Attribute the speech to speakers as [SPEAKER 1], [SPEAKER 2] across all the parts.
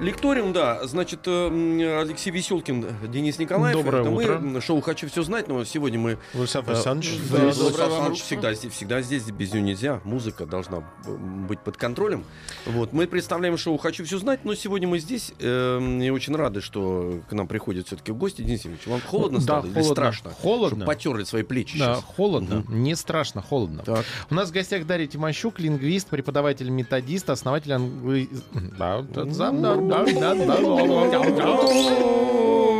[SPEAKER 1] Лекториум, да. Значит, э, Алексей Веселкин, Денис Николаев.
[SPEAKER 2] Доброе
[SPEAKER 1] Это
[SPEAKER 2] утро.
[SPEAKER 1] Мы шоу «Хочу все знать», но сегодня мы...
[SPEAKER 2] Владислав
[SPEAKER 1] э,
[SPEAKER 2] Александрович,
[SPEAKER 1] да, Владислав Александрович всегда, здесь- всегда здесь, без нее нельзя. Музыка должна быть под контролем. Вот. Мы представляем шоу «Хочу все знать», но сегодня мы здесь э, и очень рады, что к нам приходят все-таки гости. Денис Евгеньевич, вам холодно
[SPEAKER 2] Да,
[SPEAKER 1] стало или
[SPEAKER 2] холодно.
[SPEAKER 1] страшно?
[SPEAKER 2] Холодно.
[SPEAKER 1] Чтобы потерли свои плечи
[SPEAKER 2] Да,
[SPEAKER 1] сейчас.
[SPEAKER 2] холодно, не страшно, холодно.
[SPEAKER 1] Так.
[SPEAKER 2] У нас в гостях Дарья Тимощук, лингвист, преподаватель методист, основатель англи... Да, да, да, да, да, да, да, да.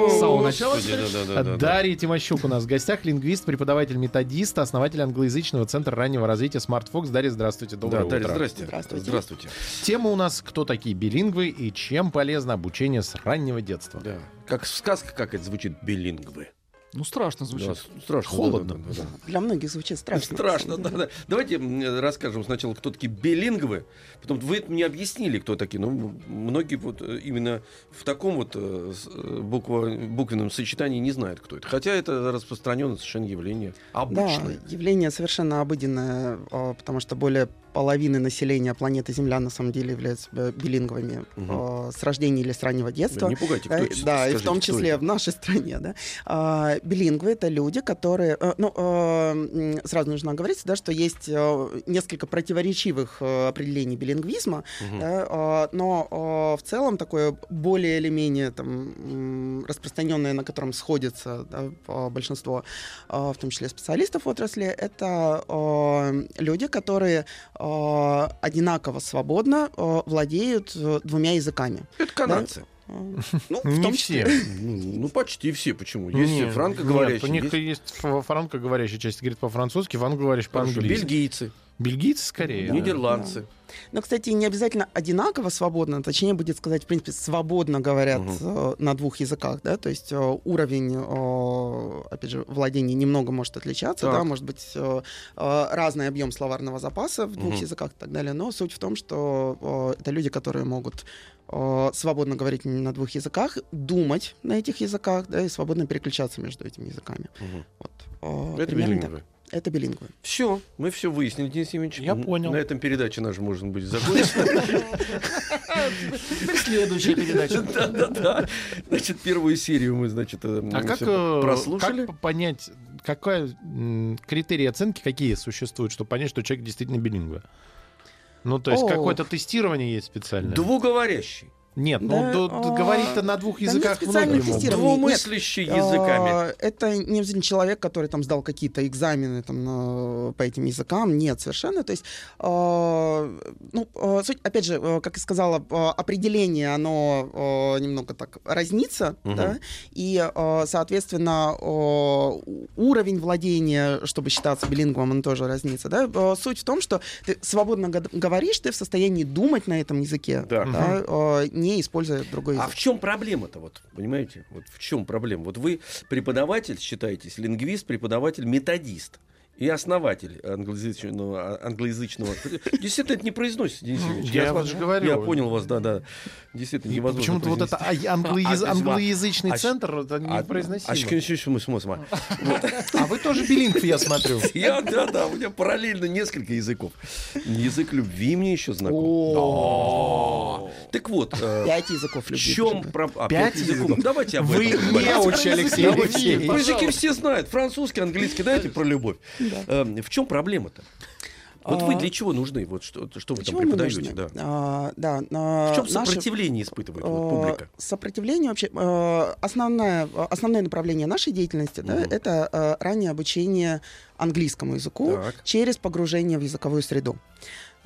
[SPEAKER 2] С самого начала,
[SPEAKER 1] Господи,
[SPEAKER 2] что ли?
[SPEAKER 1] да, да, да, да.
[SPEAKER 2] Дарья Тимощук у нас в гостях, лингвист, преподаватель методист, основатель англоязычного центра раннего развития Smart Fox. Дарья, здравствуйте, доброе
[SPEAKER 1] Да,
[SPEAKER 2] утро.
[SPEAKER 1] Здрасте.
[SPEAKER 3] Здравствуйте.
[SPEAKER 1] Здравствуйте.
[SPEAKER 2] Тема у нас «Кто такие билингвы и чем полезно обучение с раннего детства?»
[SPEAKER 1] Да. Как сказка, как это звучит, билингвы.
[SPEAKER 4] Ну, страшно звучит.
[SPEAKER 1] Да, страшно.
[SPEAKER 2] Холодно.
[SPEAKER 1] да, да, да, да.
[SPEAKER 3] Для многих звучит страшно.
[SPEAKER 1] Страшно, да, да. Давайте расскажем сначала, кто такие билингвы. Потом вы мне объяснили, кто такие. Ну, многие вот э, именно в таком вот э, э, буква, буквенном сочетании не знают, кто это. Хотя это распространенное совершенно явление.
[SPEAKER 3] Да,
[SPEAKER 1] Обычное.
[SPEAKER 3] явление совершенно обыденное, а, потому что более половины населения планеты Земля на самом деле являются билинговыми
[SPEAKER 1] Мгм.
[SPEAKER 3] а, с рождения или с раннего детства.
[SPEAKER 1] Не пугайте, кто
[SPEAKER 3] Э,
[SPEAKER 1] это?
[SPEAKER 3] Да, и в
[SPEAKER 1] Скажите,
[SPEAKER 3] том числе
[SPEAKER 1] это?
[SPEAKER 3] в нашей стране, да. А, билингвы это люди, которые, э, ну, э, сразу нужно оговориться, да, что есть э, несколько противоречивых э, определений билингвизма,
[SPEAKER 1] Мгм.
[SPEAKER 3] да, а, но в целом такое более или менее там, распространенное, на котором сходится да, большинство, в том числе специалистов в отрасли, это люди, которые одинаково свободно а, владеют э, двумя языками.
[SPEAKER 1] Это канадцы.
[SPEAKER 3] А, Ну, в
[SPEAKER 2] Не
[SPEAKER 3] том
[SPEAKER 2] все.
[SPEAKER 3] числе.
[SPEAKER 1] Ну, ну, почти все. Почему? Есть
[SPEAKER 2] Не,
[SPEAKER 1] франкоговорящие.
[SPEAKER 2] нет, у них
[SPEAKER 1] есть
[SPEAKER 2] есть франкоговорящая часть говорит по-французски, франкоговорящий
[SPEAKER 1] хорошо,
[SPEAKER 2] по-английски.
[SPEAKER 1] бельгийцы,
[SPEAKER 2] Бельгийцы скорее. да.
[SPEAKER 1] нидерландцы.
[SPEAKER 3] Но, кстати, не обязательно одинаково свободно, точнее будет сказать, в принципе, свободно говорят
[SPEAKER 1] Мгм.
[SPEAKER 3] э, на двух языках, да, то есть э, уровень, э, опять же, владения немного может отличаться,
[SPEAKER 1] Так.
[SPEAKER 3] да, может быть разный объем словарного запаса в двух
[SPEAKER 1] Мгм.
[SPEAKER 3] языках и так далее, но суть в том, что э, это люди, которые могут э, свободно говорить на двух языках, думать на этих языках, да, и свободно переключаться между этими языками.
[SPEAKER 1] Мгм.
[SPEAKER 3] Вот, э,
[SPEAKER 1] Это
[SPEAKER 3] примерно
[SPEAKER 1] билингвы.
[SPEAKER 3] Это билингвы.
[SPEAKER 1] Все, мы все выяснили, Денис Евгеньевич.
[SPEAKER 2] Я понял.
[SPEAKER 1] На этом передача наша, может быть, закончена.
[SPEAKER 4] Следующая передача.
[SPEAKER 1] Да, да, да. Значит, первую серию мы, значит, э,
[SPEAKER 2] А э,
[SPEAKER 1] прослушали.
[SPEAKER 2] как понять, какой м, критерии оценки какие существуют, чтобы понять, что человек действительно билингва? Ну, то есть какое-то тестирование есть специальное?
[SPEAKER 1] Двуговорящий,
[SPEAKER 2] Нет, ну
[SPEAKER 3] Да,
[SPEAKER 2] д-
[SPEAKER 3] а,
[SPEAKER 2] говорить-то на двух
[SPEAKER 3] да нет
[SPEAKER 2] языках
[SPEAKER 3] специальных
[SPEAKER 2] многие могут.
[SPEAKER 3] тестирований.
[SPEAKER 1] двумыслящий языками.
[SPEAKER 3] А, Это не человек, который там сдал какие-то экзамены там, на- по этим языкам. Нет, совершенно. То есть, а, ну, а, суть, опять же, а, как я сказала, а, определение, оно а, немного так разнится,
[SPEAKER 1] Мгм.
[SPEAKER 3] да, и, а, соответственно, а, уровень владения, чтобы считаться билингвом, он тоже разнится. Да? А, Суть в том, что ты свободно го- говоришь, ты в состоянии думать на этом языке,
[SPEAKER 1] Да.
[SPEAKER 3] да, а, не используя другой язык.
[SPEAKER 1] А в чем проблема-то, вот, понимаете? Вот в чем проблема? Вот вы преподаватель, считаетесь, лингвист, преподаватель, методист и основатель англоязычного, англоязычного. Действительно, это не произносится, Денис Евгеньевич.
[SPEAKER 2] Я
[SPEAKER 1] вас-
[SPEAKER 2] вот же говорю.
[SPEAKER 1] Я понял вас, да, да. Действительно, невозможно
[SPEAKER 2] Почему-то вот это а- англояз-
[SPEAKER 1] А, а,
[SPEAKER 2] англоязычный
[SPEAKER 1] а,
[SPEAKER 2] центр это
[SPEAKER 1] А-
[SPEAKER 2] непроизносимо.
[SPEAKER 1] а мы смотрим.
[SPEAKER 2] А вы тоже билингв, я смотрю.
[SPEAKER 1] Я, да, да, у меня параллельно несколько языков. Язык любви мне еще знаком. Так вот, э,
[SPEAKER 3] Пять языков
[SPEAKER 1] в
[SPEAKER 3] любви.
[SPEAKER 1] чем
[SPEAKER 3] причем.
[SPEAKER 1] проблема?
[SPEAKER 2] Пять языков?
[SPEAKER 1] Давайте об
[SPEAKER 2] Вы
[SPEAKER 1] этом поговорим.
[SPEAKER 2] неуч, Алексей
[SPEAKER 1] Давайте.
[SPEAKER 2] Алексеевич.
[SPEAKER 1] Языки все знают. Французский, английский. Дайте про любовь. Э, В чем проблема-то? Вот вы
[SPEAKER 3] А,
[SPEAKER 1] для чего нужны? Вот что, что вы там преподаете? Да.
[SPEAKER 3] А, да, а,
[SPEAKER 1] В чем
[SPEAKER 3] наши,
[SPEAKER 1] сопротивление испытывает вот
[SPEAKER 3] а,
[SPEAKER 1] публика?
[SPEAKER 3] Сопротивление вообще а, основное, основное направление нашей деятельности да,
[SPEAKER 1] Мгм.
[SPEAKER 3] это а, раннее обучение английскому языку
[SPEAKER 1] Так.
[SPEAKER 3] через погружение в языковую среду.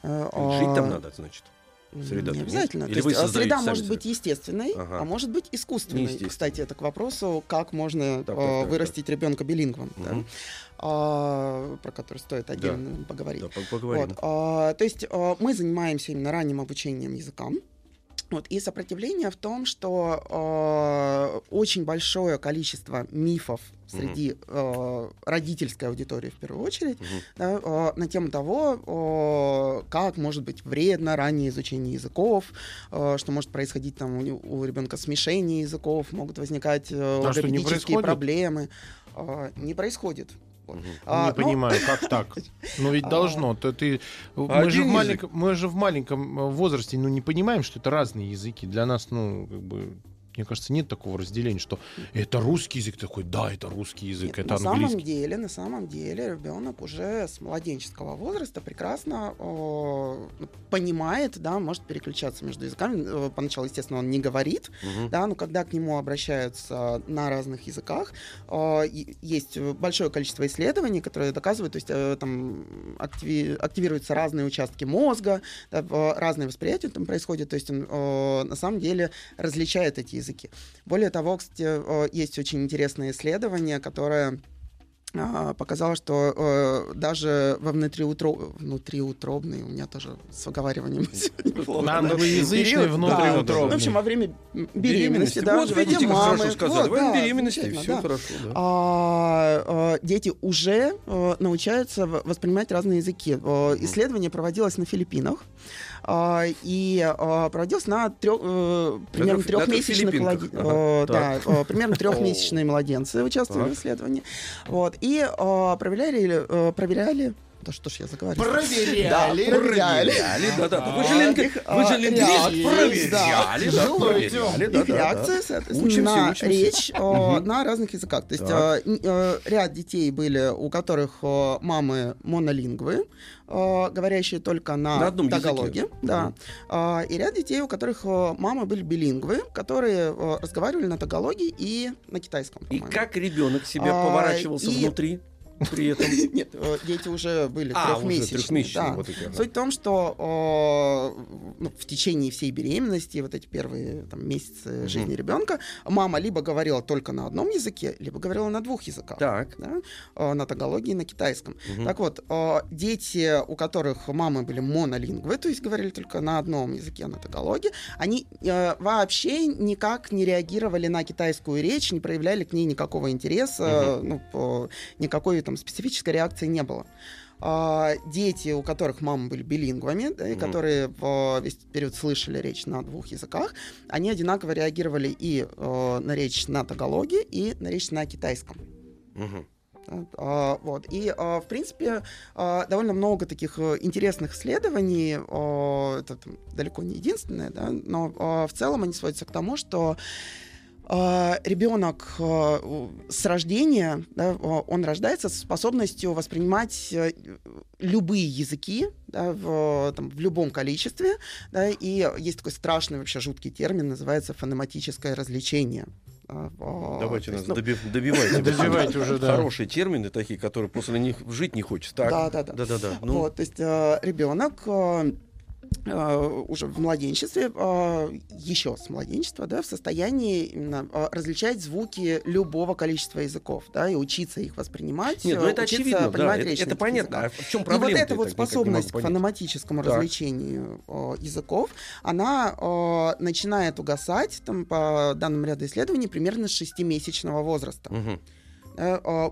[SPEAKER 3] Э,
[SPEAKER 1] Жить там
[SPEAKER 3] а,
[SPEAKER 1] надо, значит. Среда-то
[SPEAKER 3] Не обязательно.
[SPEAKER 1] Или
[SPEAKER 3] То есть, а,
[SPEAKER 1] создаете
[SPEAKER 3] среда может быть естественной,
[SPEAKER 1] Ага.
[SPEAKER 3] а может быть искусственной. Кстати, это к вопросу, как можно
[SPEAKER 1] Так, так, так,
[SPEAKER 3] вырастить ребенка билингвом, да,
[SPEAKER 1] Мгм.
[SPEAKER 3] а, про который стоит отдельно поговорить.
[SPEAKER 1] Да, по- поговорим.
[SPEAKER 3] Вот, а, то есть а, мы занимаемся именно ранним обучением языкам. Вот, и сопротивление в том, что э, очень большое количество мифов среди э, родительской аудитории в первую очередь
[SPEAKER 1] Мгм.
[SPEAKER 3] да, э, на тему того, э, как может быть вредно раннее изучение языков, э, что может происходить там у, ребенка смешение языков, могут возникать э,
[SPEAKER 2] А
[SPEAKER 3] орфопедические
[SPEAKER 2] происходит?
[SPEAKER 3] проблемы. Э, не происходит. Вот.
[SPEAKER 1] Мгм.
[SPEAKER 3] А,
[SPEAKER 2] не
[SPEAKER 3] ну,
[SPEAKER 2] понимаю, как так? Ну ведь
[SPEAKER 3] А.
[SPEAKER 2] должно. То ты, мы, же в маленьком, мы же в маленьком э, возрасте ну, не понимаем, что это разные языки. Для нас, ну, как бы, мне кажется, нет такого разделения, что это русский язык такой, да, это русский язык,
[SPEAKER 3] Нет,
[SPEAKER 2] это
[SPEAKER 3] на самом
[SPEAKER 2] английский.
[SPEAKER 3] деле, на самом деле, ребенок уже с младенческого возраста прекрасно э, понимает, да, может переключаться между языками. Э, Поначалу, естественно, он не говорит,
[SPEAKER 1] Мгм.
[SPEAKER 3] да, но когда к нему обращаются на разных языках, э, есть большое количество исследований, которые доказывают, то есть э, там активи- активируются разные участки мозга, да, в- разные восприятия там происходит, то есть он э, на самом деле различает эти языки. Более того, кстати, э, есть очень интересное исследование, которое а, показало, что э, даже во внутриутро... внутриутробный, у меня тоже с выговариванием сегодня плохо, да.
[SPEAKER 2] Англоязычный
[SPEAKER 3] Период,
[SPEAKER 2] внутриутробный.
[SPEAKER 3] В общем, во время м, беременности, да,
[SPEAKER 1] Вот видите, как
[SPEAKER 3] мамы.
[SPEAKER 1] хорошо сказали.
[SPEAKER 3] Вот,
[SPEAKER 1] Во время
[SPEAKER 3] да,
[SPEAKER 1] беременности все
[SPEAKER 3] да.
[SPEAKER 1] хорошо. да.
[SPEAKER 3] А, э, дети уже э, научаются воспринимать разные языки. Э, Исследование проводилось на Филиппинах. А, И э, проводилось на трё- э, примерно трехмесячных
[SPEAKER 1] Филиппинках.
[SPEAKER 3] младен-
[SPEAKER 1] Ага,
[SPEAKER 3] э, да, э, примерно трехмесячные младенцы участвовали
[SPEAKER 1] Так.
[SPEAKER 3] в исследовании. Вот. И э, проверяли, проверяли. Да что ж я заговариваю.
[SPEAKER 2] Проверяли.
[SPEAKER 3] Да, проверяли.
[SPEAKER 1] Да, да, да. Вы же лингви-
[SPEAKER 3] их,
[SPEAKER 1] вы же
[SPEAKER 3] а,
[SPEAKER 1] лингвист. Проверяли, да, проверяли. да,
[SPEAKER 3] их
[SPEAKER 1] да,
[SPEAKER 3] реакция,
[SPEAKER 1] да.
[SPEAKER 3] соответственно,
[SPEAKER 1] Учимся,
[SPEAKER 3] на
[SPEAKER 1] учимся.
[SPEAKER 3] речь э, на разных языках. То есть э, э, ряд детей были, у которых э, мамы монолингвы, э, говорящие только на,
[SPEAKER 1] На одном языке.
[SPEAKER 3] тагалоге, да. А, и ряд детей, у которых э, мамы были билингвы, которые э, разговаривали на тагалоге и на китайском.
[SPEAKER 1] И как ребенок себя
[SPEAKER 3] А,
[SPEAKER 1] поворачивался
[SPEAKER 3] и-
[SPEAKER 1] внутри при этом?
[SPEAKER 3] Нет, э, дети уже были
[SPEAKER 1] А, уже
[SPEAKER 3] трехмесячные. да.
[SPEAKER 1] вот эти, ага.
[SPEAKER 3] Суть в том, что ну, в течение всей беременности, вот эти первые там, месяцы жизни ребенка, мама либо говорила только на одном языке, либо говорила на двух языках.
[SPEAKER 1] Так.
[SPEAKER 3] да, э, на тагалоге и на китайском. Так вот, э, дети, у которых мамы были монолингвы, то есть говорили только на одном языке, на тагалоге, они э, вообще никак не реагировали на китайскую речь, не проявляли к ней никакого интереса, ну, по- никакой там специфической реакции не было. А, дети, у которых мамы были билингвами, да, и
[SPEAKER 1] Мгм.
[SPEAKER 3] которые в весь период слышали речь на двух языках, они одинаково реагировали и э, на речь на тагалоге, и на речь на китайском. А, Вот. И, а, в принципе, а, довольно много таких э, интересных исследований. а, Это там далеко не единственное, да, но а, в целом они сводятся к тому, что а, ребенок а, у- с рождения, да, он рождается с способностью воспринимать э, любые языки да, в, там, в любом количестве. Да, и есть такой страшный, вообще жуткий термин, называется фонематическое развлечение.
[SPEAKER 1] Давайте нас
[SPEAKER 3] ну,
[SPEAKER 1] доби- добивайте.
[SPEAKER 2] Добивайте уже, да.
[SPEAKER 1] Хорошие термины такие, которые после них жить не хочется. Так.
[SPEAKER 3] Да, да, да.
[SPEAKER 1] Да, да, да. Ну,
[SPEAKER 3] Вот, то есть э, ребенок э, э, уже в младенчестве, э, еще с младенчества, да, в состоянии именно э, различать звуки любого количества языков, да, и учиться их воспринимать,
[SPEAKER 1] Нет, ну
[SPEAKER 3] э,
[SPEAKER 1] это очевидно, да, это, это понятно. А в чем
[SPEAKER 3] И
[SPEAKER 1] проблема?
[SPEAKER 3] вот эта вот способность к фонематическому
[SPEAKER 1] Так.
[SPEAKER 3] развлечению э, языков, она э, начинает угасать, там, по данным ряда исследований, примерно с 6-месячного возраста. Э, э,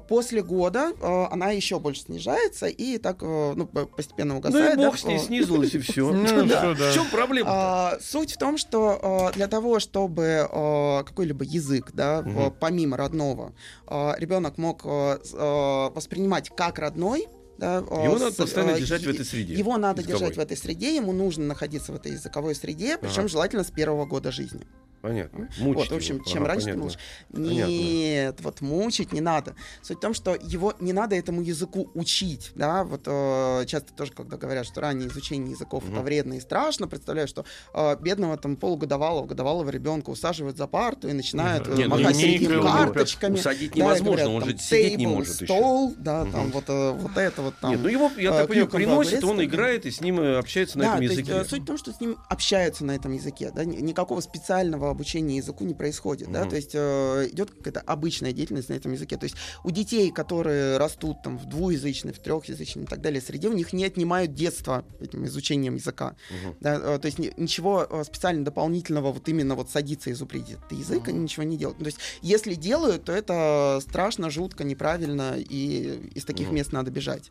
[SPEAKER 3] После года э, она еще больше снижается и так э, ну, по- постепенно
[SPEAKER 1] Ну
[SPEAKER 3] угасает.
[SPEAKER 1] и
[SPEAKER 3] да,
[SPEAKER 1] бог с ней
[SPEAKER 3] э,
[SPEAKER 1] снизилась, и все.
[SPEAKER 2] Ну, да.
[SPEAKER 1] В чем проблема?
[SPEAKER 3] а, суть в том, что э, для того, чтобы э, какой-либо язык, да, э, помимо родного, э, ребенок мог э, э, воспринимать как родной, да, э,
[SPEAKER 1] Его надо
[SPEAKER 3] с-
[SPEAKER 1] постоянно
[SPEAKER 3] э,
[SPEAKER 1] держать в этой среде.
[SPEAKER 3] Его надо
[SPEAKER 1] языковой.
[SPEAKER 3] держать в этой среде, ему нужно находиться в этой языковой среде, причем
[SPEAKER 1] Ага.
[SPEAKER 3] желательно с первого года жизни.
[SPEAKER 1] Понятно.
[SPEAKER 3] Вот,
[SPEAKER 1] Мучить
[SPEAKER 3] в общем,
[SPEAKER 1] его.
[SPEAKER 3] чем
[SPEAKER 1] Ага,
[SPEAKER 3] раньше,
[SPEAKER 1] понятно.
[SPEAKER 3] лучше.
[SPEAKER 1] Понятно.
[SPEAKER 3] Нет, вот мучить не надо. Суть в том, что его не надо этому языку учить, да, вот э, часто тоже, когда говорят, что раннее изучение языков это
[SPEAKER 1] Мгм.
[SPEAKER 3] вредно и страшно, представляю, что э, бедного там полугодовалого, годовалого ребенка усаживают за парту и начинают
[SPEAKER 1] Не, ну,
[SPEAKER 3] махать
[SPEAKER 2] линейкой
[SPEAKER 3] средними
[SPEAKER 2] лупят.
[SPEAKER 3] карточками.
[SPEAKER 1] Усадить
[SPEAKER 3] Да,
[SPEAKER 1] невозможно,
[SPEAKER 3] говорят,
[SPEAKER 1] он
[SPEAKER 3] там,
[SPEAKER 1] же сидеть не может еще.
[SPEAKER 3] стол, да, там
[SPEAKER 1] Мгм.
[SPEAKER 3] вот, э, вот это вот там.
[SPEAKER 1] Нет, ну его, я
[SPEAKER 3] э,
[SPEAKER 1] так понимаю, приносит, он играет и с ним э, общается на
[SPEAKER 3] да,
[SPEAKER 1] этом
[SPEAKER 3] то есть,
[SPEAKER 1] языке.
[SPEAKER 3] э, суть в том, что с ним общаются на этом языке. Да? Ни- Никакого специального обучение языку не происходит, да,
[SPEAKER 1] Мгм.
[SPEAKER 3] то есть э, идет какая-то обычная деятельность на этом языке. То есть у детей, которые растут там в двуязычной, в трехязычной и так далее среде, у них не отнимают детство этим изучением языка.
[SPEAKER 1] Мгм.
[SPEAKER 3] Да, э, то есть ни- ничего э, специально дополнительного вот именно вот садиться изучить этот язык, они ничего не делают. То есть если делают, то это страшно, жутко, неправильно, и из таких
[SPEAKER 1] Мгм.
[SPEAKER 3] мест надо бежать.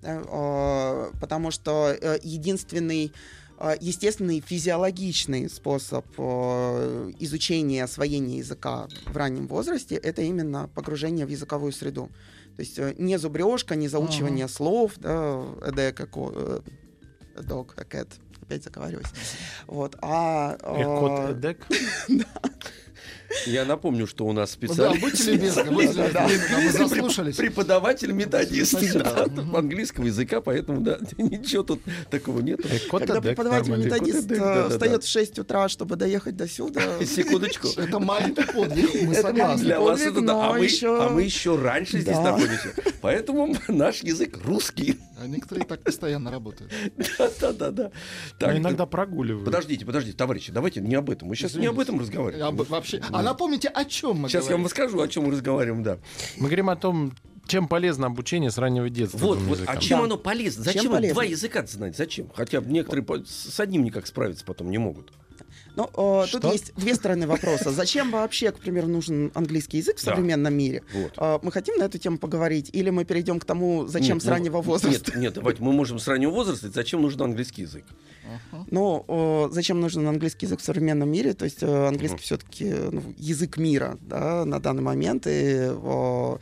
[SPEAKER 3] Да, э, Потому что э, единственный э, естественный физиологичный способ э, изучения и освоения языка в раннем возрасте это именно погружение в языковую среду. То есть э, не зубрежка, не заучивание слов, да, как э, a dog, a cat, опять заговариваюсь. Вот, а... э,
[SPEAKER 2] Кот Эдек.
[SPEAKER 1] Я напомню, что у нас
[SPEAKER 4] Да,
[SPEAKER 1] специалист.
[SPEAKER 4] будьте любезны, будьте любезны, мы заслушались.
[SPEAKER 1] Преподаватель методист да, английского языка, поэтому да, ничего тут такого нет.
[SPEAKER 2] Кот
[SPEAKER 3] Когда преподаватель методист э, встает в 6 утра, чтобы доехать до сюда,
[SPEAKER 1] Секундочку.
[SPEAKER 4] Это маленький подвиг, мы
[SPEAKER 3] Это
[SPEAKER 4] согласны.
[SPEAKER 1] Для вас это да. А
[SPEAKER 3] но
[SPEAKER 1] мы,
[SPEAKER 3] еще-
[SPEAKER 1] а мы еще раньше здесь
[SPEAKER 3] Да.
[SPEAKER 1] находимся. Поэтому наш язык русский.
[SPEAKER 4] А некоторые так постоянно работают.
[SPEAKER 1] Да-да-да.
[SPEAKER 2] Но иногда прогуливают.
[SPEAKER 1] Подождите, подождите, товарищи, давайте не об этом. Мы сейчас не об этом разговариваем.
[SPEAKER 4] Об- вообще. А напомните, о чем мы
[SPEAKER 1] Сейчас я вам
[SPEAKER 4] говорим?
[SPEAKER 1] расскажу, о чем мы разговариваем, да.
[SPEAKER 2] Мы говорим о том, чем полезно обучение с раннего детства.
[SPEAKER 1] Вот, вот, а чем
[SPEAKER 3] Да.
[SPEAKER 1] оно полезно?
[SPEAKER 3] Чем
[SPEAKER 1] Зачем
[SPEAKER 3] полезно?
[SPEAKER 1] два языка знать? Зачем? Хотя некоторые с одним никак справиться потом не могут.
[SPEAKER 3] Ну, э,
[SPEAKER 2] Что?
[SPEAKER 3] тут есть две стороны вопроса. Зачем вообще, к примеру, нужен английский язык в
[SPEAKER 1] Да.
[SPEAKER 3] современном мире?
[SPEAKER 1] Вот.
[SPEAKER 3] Э, Мы хотим на эту тему поговорить, или мы перейдем к тому, зачем
[SPEAKER 1] Нет,
[SPEAKER 3] с
[SPEAKER 1] ну,
[SPEAKER 3] раннего возраста?
[SPEAKER 1] Нет, нет, давайте, мы можем с раннего возраста, зачем нужен английский язык?
[SPEAKER 4] Ага.
[SPEAKER 3] Ну, э, зачем нужен английский язык в современном мире? То есть э, английский
[SPEAKER 1] Мгм.
[SPEAKER 3] все-таки язык мира да, на данный момент. И э,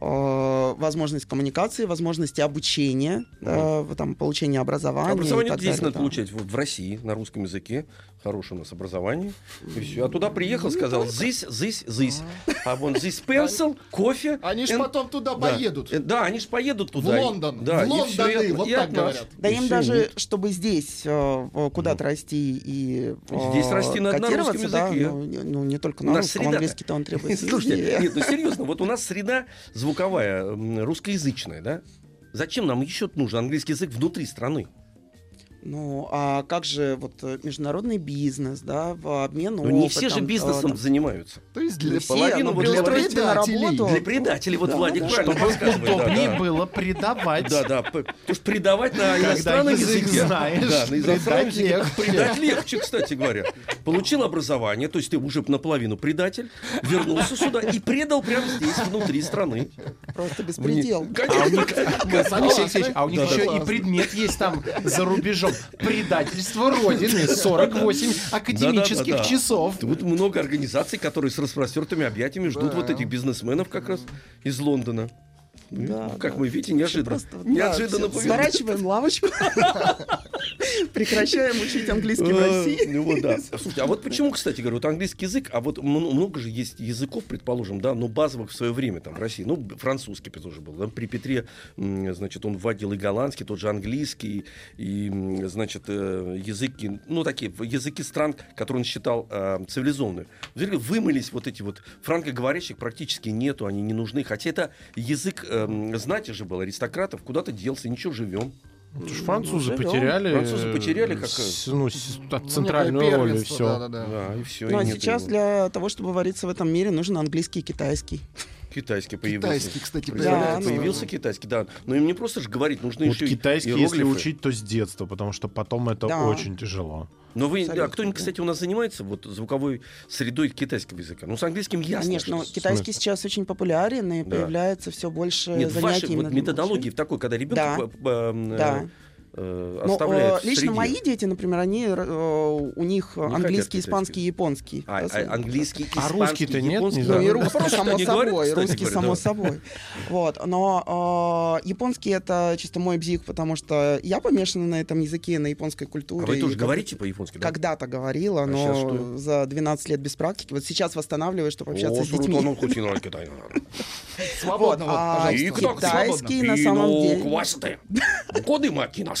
[SPEAKER 3] возможность коммуникации, возможности обучения, да, там, получения образования.
[SPEAKER 1] Образование здесь
[SPEAKER 3] далее,
[SPEAKER 1] надо
[SPEAKER 3] да.
[SPEAKER 1] получать вот в России, на русском языке. Хорошее у нас образование. И все. А туда приехал, сказал, здесь, здесь, здесь. А вон здесь pencil, кофе.
[SPEAKER 4] Они ж
[SPEAKER 1] and-
[SPEAKER 4] потом туда
[SPEAKER 1] Да.
[SPEAKER 4] поедут.
[SPEAKER 1] Э, Да, они же поедут
[SPEAKER 4] В
[SPEAKER 1] туда. и-
[SPEAKER 4] Лондон.
[SPEAKER 1] Да,
[SPEAKER 4] В
[SPEAKER 1] от-
[SPEAKER 4] вот так говорят.
[SPEAKER 3] Да им даже, чтобы здесь э, э, куда-то расти и э,
[SPEAKER 1] Здесь расти надо на русском языке.
[SPEAKER 3] ну, не, ну, не только на русском, английский-то он требуется
[SPEAKER 1] Слушайте, нет, ну серьезно, вот у нас среда звуковая, русскоязычная, да? Зачем нам еще нужен английский язык внутри страны?
[SPEAKER 3] Ну, а как же вот э, международный бизнес, да, в обмен
[SPEAKER 1] Ну не все же
[SPEAKER 3] э,
[SPEAKER 1] бизнесом
[SPEAKER 3] там,
[SPEAKER 1] занимаются.
[SPEAKER 4] То есть для
[SPEAKER 3] все,
[SPEAKER 1] половину
[SPEAKER 3] но
[SPEAKER 1] вот для
[SPEAKER 4] предателей.
[SPEAKER 3] работу.
[SPEAKER 1] Для предателей, вот
[SPEAKER 3] Да,
[SPEAKER 1] Владик
[SPEAKER 3] да.
[SPEAKER 1] правильно
[SPEAKER 2] Чтобы удобнее
[SPEAKER 1] да.
[SPEAKER 2] было предавать.
[SPEAKER 1] Да, да, потому что предавать на иностранном
[SPEAKER 2] язык
[SPEAKER 1] языке.
[SPEAKER 2] знаешь,
[SPEAKER 1] да, на иностранном языке
[SPEAKER 2] легче.
[SPEAKER 1] предать легче, кстати говоря. Получил образование, то есть ты уже наполовину предатель, вернулся сюда и предал прямо здесь, внутри страны.
[SPEAKER 3] Просто беспредел.
[SPEAKER 2] А у них, а у них
[SPEAKER 4] Да,
[SPEAKER 2] еще и предмет есть там за рубежом. Предательство Родины. 48 академических часов.
[SPEAKER 1] Тут много организаций, которые с распростертыми объятиями ждут вот этих бизнесменов как раз из Лондона.
[SPEAKER 3] Да,
[SPEAKER 1] Ну, как
[SPEAKER 3] да.
[SPEAKER 1] мы видите, неожиданно.
[SPEAKER 3] Просто, да,
[SPEAKER 1] неожиданно повезло.
[SPEAKER 3] Сворачиваем лавочку. Прекращаем учить английский в
[SPEAKER 1] Э,
[SPEAKER 3] России.
[SPEAKER 1] Ну вот да. Слушайте, а вот почему, кстати говоря, вот английский язык, а вот много же есть языков, предположим, да, но базовых в свое время там в России, ну французский тоже был, да, при Петре, значит, он вводил и голландский, тот же английский, и, значит, э, языки, ну такие языки стран, которые он считал э, цивилизованными. Вымылись вот эти вот франкоговорящих практически нету, они не нужны, хотя это язык, э, знати же был, аристократов, куда-то делся, ничего, живем.
[SPEAKER 2] Это ж французы
[SPEAKER 3] Ну, живем.
[SPEAKER 2] потеряли.
[SPEAKER 1] Французы
[SPEAKER 2] э,
[SPEAKER 1] потеряли как,
[SPEAKER 2] с- ну, с-
[SPEAKER 4] Ну,
[SPEAKER 2] центральную роль и все.
[SPEAKER 4] да-да-да.
[SPEAKER 1] Да, и все.
[SPEAKER 3] Ну а сейчас для того, чтобы вариться в этом мире, нужен английский и китайский.
[SPEAKER 1] Китайский появился.
[SPEAKER 4] Китайский, кстати,
[SPEAKER 3] Да, ну,
[SPEAKER 1] появился китайский, да. Но им не просто же говорить, нужно
[SPEAKER 2] Вот
[SPEAKER 1] еще и
[SPEAKER 2] китайский, если
[SPEAKER 1] иероглифы.
[SPEAKER 2] учить, то с детства, потому что потом это
[SPEAKER 3] Да.
[SPEAKER 2] очень тяжело.
[SPEAKER 1] Но вы,
[SPEAKER 3] Абсолютно,
[SPEAKER 1] а кто-нибудь, кстати, у нас занимается вот звуковой средой китайского языка? Ну, с английским ясно.
[SPEAKER 3] Конечно, но
[SPEAKER 1] что-
[SPEAKER 3] китайский
[SPEAKER 2] смысл?
[SPEAKER 3] сейчас очень популярен и
[SPEAKER 1] Да.
[SPEAKER 3] появляется все больше
[SPEAKER 1] Нет, в
[SPEAKER 3] занятий.
[SPEAKER 1] вашей вот методологии в такой, когда ребенка
[SPEAKER 3] Да.
[SPEAKER 1] м, э,
[SPEAKER 3] Да.
[SPEAKER 1] Э,
[SPEAKER 3] Ну,
[SPEAKER 1] оставляют
[SPEAKER 3] э, лично
[SPEAKER 1] среде.
[SPEAKER 3] мои дети, например, они э, у них
[SPEAKER 1] хотят
[SPEAKER 3] английский, испанский, японский.
[SPEAKER 1] А,
[SPEAKER 3] Да,
[SPEAKER 1] а, английский,
[SPEAKER 2] А
[SPEAKER 1] испанский,
[SPEAKER 2] русский-то нет?
[SPEAKER 1] японский.
[SPEAKER 2] Не
[SPEAKER 3] Ну и русский,
[SPEAKER 1] Просто
[SPEAKER 3] само
[SPEAKER 1] не говорят,
[SPEAKER 3] собой, русский, само
[SPEAKER 1] да.
[SPEAKER 3] собой. Вот, но э, японский это чисто мой бзик, потому что я помешана на этом языке, на японской культуре.
[SPEAKER 1] А вы тоже говорите по-японски, да?
[SPEAKER 3] Когда-то говорила,
[SPEAKER 1] А
[SPEAKER 3] но за 12 лет без практики. Вот сейчас восстанавливаю, чтобы общаться
[SPEAKER 1] О,
[SPEAKER 3] с детьми.
[SPEAKER 1] ну.
[SPEAKER 4] Свободно,
[SPEAKER 3] а
[SPEAKER 4] пожалуйста.
[SPEAKER 3] Китайский на самом деле.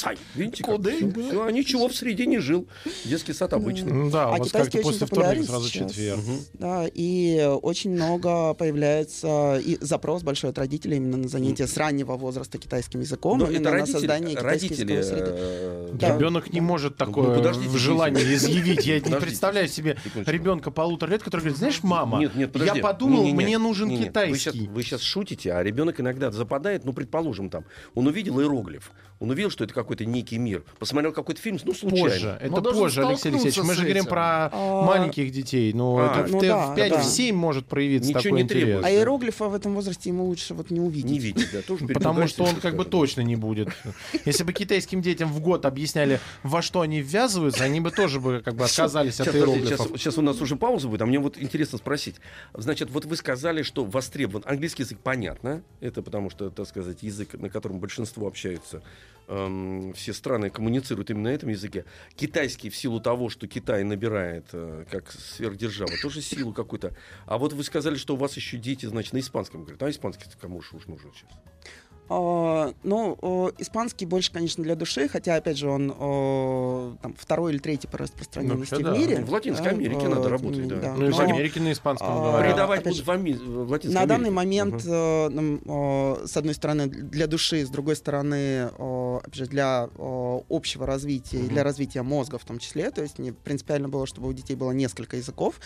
[SPEAKER 1] Квасите. Коды маки на Сай. Видите, как?
[SPEAKER 2] Куда?
[SPEAKER 1] Всё, а ничего в среде не жил. Детский сад обычный.
[SPEAKER 2] Ну Да,
[SPEAKER 3] А
[SPEAKER 2] вас
[SPEAKER 3] китайский
[SPEAKER 2] после вторника сразу
[SPEAKER 3] сейчас.
[SPEAKER 2] четверг.
[SPEAKER 3] Да, и очень много появляется и запрос большой от родителей именно на занятия с раннего возраста китайским языком,
[SPEAKER 1] Но
[SPEAKER 3] именно
[SPEAKER 1] это
[SPEAKER 3] на
[SPEAKER 1] родители,
[SPEAKER 3] создание китайской
[SPEAKER 1] родители,
[SPEAKER 3] среды.
[SPEAKER 1] э,
[SPEAKER 3] Да.
[SPEAKER 2] Ребенок не может
[SPEAKER 1] Ну,
[SPEAKER 2] такое в желании изъявить. Я не представляю себе ребенка полутора лет, который говорит, знаешь, мама,
[SPEAKER 1] Нет, нет, подожди.
[SPEAKER 2] я подумал, мне нужен китайский.
[SPEAKER 1] Вы сейчас, шутите, а ребенок иногда западает, ну, предположим, там, он увидел иероглиф, он увидел, что это какой-то некий мир, посмотрел какой-то фильм, ну, случайно.
[SPEAKER 2] Позже, это
[SPEAKER 4] Но
[SPEAKER 2] позже, Алексей Алексеевич. Мы же говорим про
[SPEAKER 3] А,
[SPEAKER 2] маленьких детей. Ну,
[SPEAKER 1] А,
[SPEAKER 2] это в,
[SPEAKER 3] ну
[SPEAKER 2] те-
[SPEAKER 3] да,
[SPEAKER 2] в 5
[SPEAKER 3] да.
[SPEAKER 2] в 7 может проявиться
[SPEAKER 1] Ничего
[SPEAKER 2] такой
[SPEAKER 1] не
[SPEAKER 2] интерес.
[SPEAKER 1] требуется.
[SPEAKER 3] А иероглифа в этом возрасте ему лучше вот не увидеть.
[SPEAKER 1] Не видит, да, тоже
[SPEAKER 2] Потому что он как бы точно не будет. Если бы китайским детям в год объясняли, во что они ввязываются, они бы тоже бы как бы отказались от иероглифов.
[SPEAKER 1] сейчас, сейчас у нас уже пауза будет, а мне вот интересно спросить. Значит, вот вы сказали, что востребован английский язык, понятно. Это потому что, так сказать, язык, на котором большинство общаются. Эм, все страны коммуницируют именно на этом языке. Китайский в силу того, что Китай набирает э, как сверхдержава, тоже силу какую-то. А вот вы сказали, что у вас еще дети, значит, на испанском говорят. А испанский кому же уж нужен сейчас?
[SPEAKER 3] А, ну, о, испанский больше, конечно, для души, хотя, опять же, он о, там, второй или третий по распространенности
[SPEAKER 2] Вообще, да.
[SPEAKER 3] в мире.
[SPEAKER 1] Ну, в Латинской
[SPEAKER 3] Да,
[SPEAKER 1] Америке надо работать,
[SPEAKER 3] не менее,
[SPEAKER 1] да.
[SPEAKER 2] Ну и в
[SPEAKER 3] Но
[SPEAKER 2] Америке на испанском
[SPEAKER 3] а,
[SPEAKER 2] говорят.
[SPEAKER 1] Преподавать
[SPEAKER 3] опять
[SPEAKER 1] будут в, Ами- в Латинской
[SPEAKER 3] На данный
[SPEAKER 1] Америке.
[SPEAKER 3] момент, э, нам, о, с одной стороны, для души, с другой стороны, опять же, для общего развития и для развития мозга в том числе. То есть не принципиально было, чтобы у детей было несколько языков.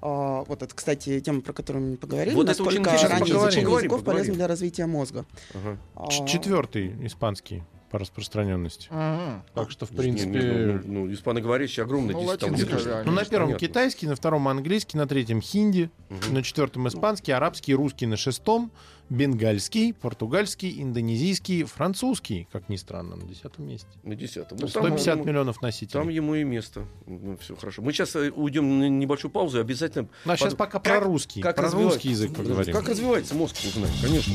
[SPEAKER 3] Вот это, кстати, тема, про которую мы поговорили.
[SPEAKER 1] Вот это очень
[SPEAKER 3] насколько раннее изучение языков
[SPEAKER 1] поговорим.
[SPEAKER 3] полезно для развития мозга.
[SPEAKER 1] Ага.
[SPEAKER 3] А,
[SPEAKER 2] Четвертый испанский по распространенности.
[SPEAKER 4] Мгм.
[SPEAKER 2] Так что, в
[SPEAKER 1] Не,
[SPEAKER 2] принципе...
[SPEAKER 1] не, ну, ну, испаноговорящий огромный.
[SPEAKER 4] Ну,
[SPEAKER 1] там
[SPEAKER 4] латинский
[SPEAKER 2] Ну, на первом
[SPEAKER 1] Понятно.
[SPEAKER 2] китайский, на втором английский, на третьем хинди,
[SPEAKER 1] Мгм.
[SPEAKER 2] на четвертом испанский, арабский, русский на шестом, бенгальский, португальский, индонезийский, французский, как ни странно, на десятом месте.
[SPEAKER 1] На десятом. Ну,
[SPEAKER 2] 150
[SPEAKER 1] там,
[SPEAKER 2] миллионов
[SPEAKER 1] Там
[SPEAKER 2] носителей.
[SPEAKER 1] ему и место. Ну, все хорошо. Мы сейчас э, уйдем на небольшую паузу и обязательно...
[SPEAKER 2] Ну, а сейчас
[SPEAKER 1] под-
[SPEAKER 2] пока
[SPEAKER 1] Как-
[SPEAKER 2] про русский.
[SPEAKER 1] Как
[SPEAKER 2] про
[SPEAKER 1] развивается-
[SPEAKER 2] русский язык поговорим.
[SPEAKER 1] Как развивается мозг, узнаем, конечно.